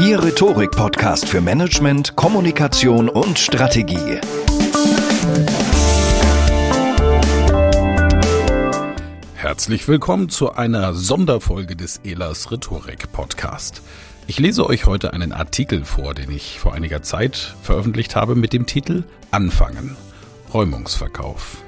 Ihr Rhetorik-Podcast für Management, Kommunikation und Strategie. Herzlich willkommen zu einer Sonderfolge des Elas Rhetorik Podcast. Ich lese euch heute einen Artikel vor, den ich vor einiger Zeit veröffentlicht habe mit dem Titel Anfangen. Räumungsverkauf.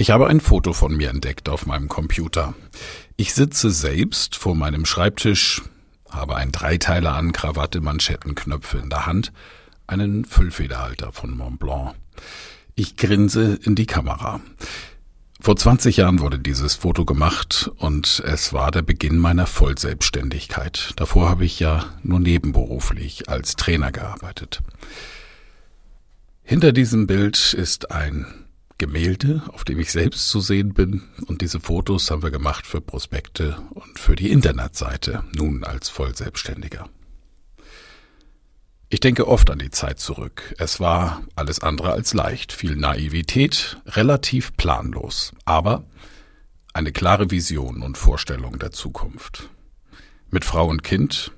Ich habe ein Foto von mir entdeckt auf meinem Computer. Ich sitze selbst vor meinem Schreibtisch, habe ein Dreiteiler an Krawatte, Manschettenknöpfe in der Hand, einen Füllfederhalter von Montblanc. Ich grinse in die Kamera. Vor 20 Jahren wurde dieses Foto gemacht und es war der Beginn meiner Vollselbstständigkeit. Davor habe ich ja nur nebenberuflich als Trainer gearbeitet. Hinter diesem Bild ist ein Gemälde, auf dem ich selbst zu sehen bin. Und diese Fotos haben wir gemacht für Prospekte und für die Internetseite, nun als Vollselbstständiger. Ich denke oft an die Zeit zurück. Es war alles andere als leicht, viel Naivität, relativ planlos, aber eine klare Vision und Vorstellung der Zukunft. Mit Frau und Kind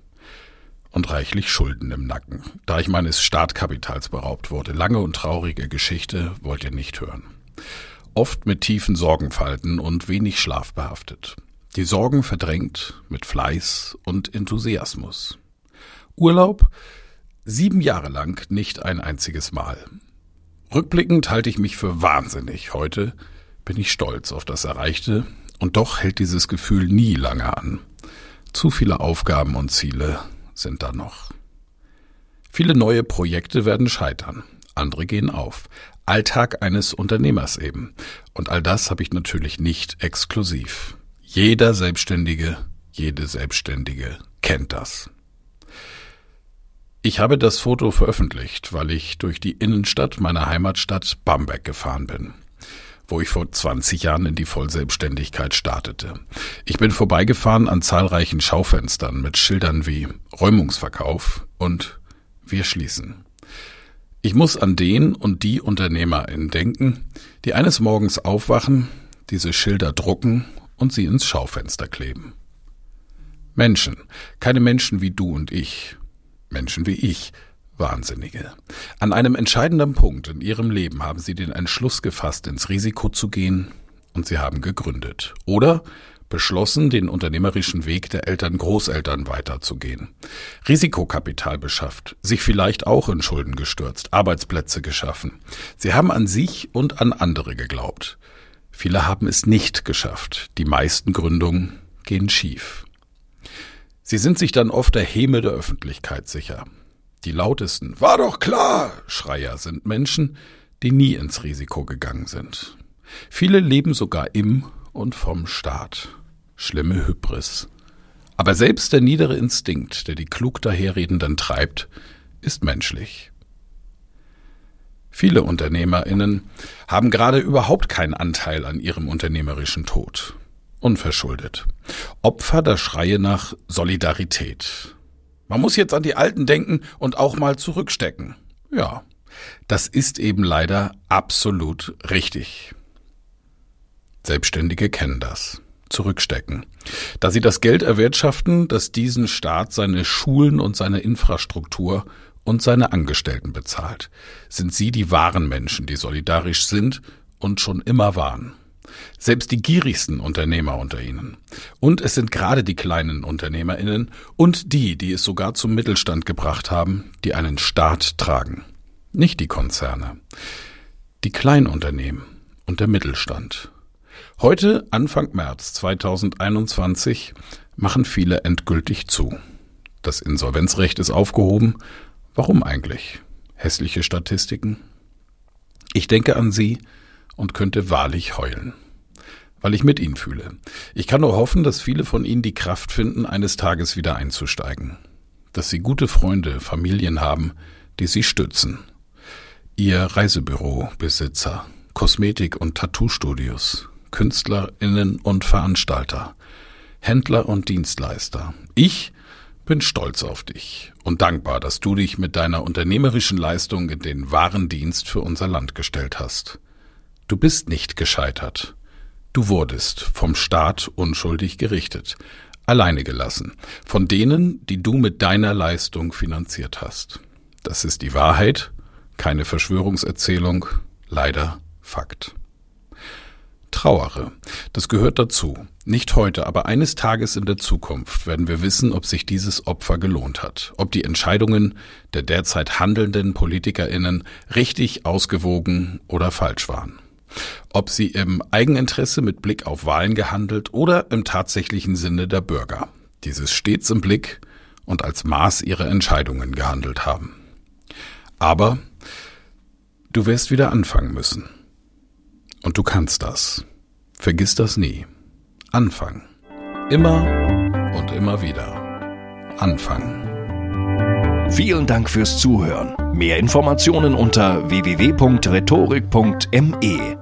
und reichlich Schulden im Nacken, da ich meines Startkapitals beraubt wurde. Lange und traurige Geschichte wollt ihr nicht hören. Oft mit tiefen Sorgenfalten und wenig Schlaf behaftet. Die Sorgen verdrängt mit Fleiß und Enthusiasmus. Urlaub sieben Jahre lang nicht ein einziges Mal. Rückblickend halte ich mich für wahnsinnig. Heute bin ich stolz auf das Erreichte und doch hält dieses Gefühl nie lange an. Zu viele Aufgaben und Ziele sind da noch. Viele neue Projekte werden scheitern, andere gehen auf. Alltag eines Unternehmers eben. Und all das habe ich natürlich nicht exklusiv. Jeder Selbstständige, jede Selbstständige kennt das. Ich habe das Foto veröffentlicht, weil ich durch die Innenstadt meiner Heimatstadt Bamberg gefahren bin, wo ich vor 20 Jahren in die Vollselbstständigkeit startete. Ich bin vorbeigefahren an zahlreichen Schaufenstern mit Schildern wie Räumungsverkauf und Wir schließen. Ich muss an den und die UnternehmerInnen denken, die eines Morgens aufwachen, diese Schilder drucken und sie ins Schaufenster kleben. Menschen, keine Menschen wie du und ich, Menschen wie ich, Wahnsinnige. An einem entscheidenden Punkt in ihrem Leben haben sie den Entschluss gefasst, ins Risiko zu gehen und sie haben gegründet. Oder beschlossen, den unternehmerischen Weg der Eltern Großeltern weiterzugehen. Risikokapital beschafft, sich vielleicht auch in Schulden gestürzt, Arbeitsplätze geschaffen. Sie haben an sich und an andere geglaubt. Viele haben es nicht geschafft. Die meisten Gründungen gehen schief. Sie sind sich dann oft der Häme der Öffentlichkeit sicher. Die lautesten War doch klar Schreier sind Menschen, die nie ins Risiko gegangen sind. Viele leben sogar im und vom Staat. Schlimme Hybris. Aber selbst der niedere Instinkt, der die klug daherredenden treibt, ist menschlich. Viele Unternehmerinnen haben gerade überhaupt keinen Anteil an ihrem unternehmerischen Tod. unverschuldet. Opfer der Schreie nach Solidarität. Man muss jetzt an die Alten denken und auch mal zurückstecken. Ja, das ist eben leider absolut richtig. Selbstständige kennen das. Zurückstecken. Da sie das Geld erwirtschaften, das diesen Staat seine Schulen und seine Infrastruktur und seine Angestellten bezahlt, sind sie die wahren Menschen, die solidarisch sind und schon immer waren. Selbst die gierigsten Unternehmer unter ihnen. Und es sind gerade die kleinen Unternehmerinnen und die, die es sogar zum Mittelstand gebracht haben, die einen Staat tragen. Nicht die Konzerne. Die Kleinunternehmen und der Mittelstand. Heute, Anfang März 2021, machen viele endgültig zu. Das Insolvenzrecht ist aufgehoben. Warum eigentlich? Hässliche Statistiken? Ich denke an Sie und könnte wahrlich heulen weil ich mit ihnen fühle. Ich kann nur hoffen, dass viele von ihnen die Kraft finden, eines Tages wieder einzusteigen. Dass sie gute Freunde, Familien haben, die sie stützen. Ihr Reisebürobesitzer, Kosmetik- und Tattoo-Studios, KünstlerInnen und Veranstalter, Händler und Dienstleister. Ich bin stolz auf dich und dankbar, dass du dich mit deiner unternehmerischen Leistung in den wahren Dienst für unser Land gestellt hast. Du bist nicht gescheitert. Du wurdest vom Staat unschuldig gerichtet, alleine gelassen, von denen, die du mit deiner Leistung finanziert hast. Das ist die Wahrheit, keine Verschwörungserzählung, leider Fakt. Trauere, das gehört dazu. Nicht heute, aber eines Tages in der Zukunft werden wir wissen, ob sich dieses Opfer gelohnt hat, ob die Entscheidungen der derzeit handelnden Politikerinnen richtig ausgewogen oder falsch waren ob sie im Eigeninteresse mit Blick auf Wahlen gehandelt oder im tatsächlichen Sinne der Bürger, dieses stets im Blick und als Maß ihrer Entscheidungen gehandelt haben. Aber du wirst wieder anfangen müssen. Und du kannst das. Vergiss das nie. Anfangen. Immer und immer wieder. Anfangen. Vielen Dank fürs Zuhören. Mehr Informationen unter www.rhetorik.me.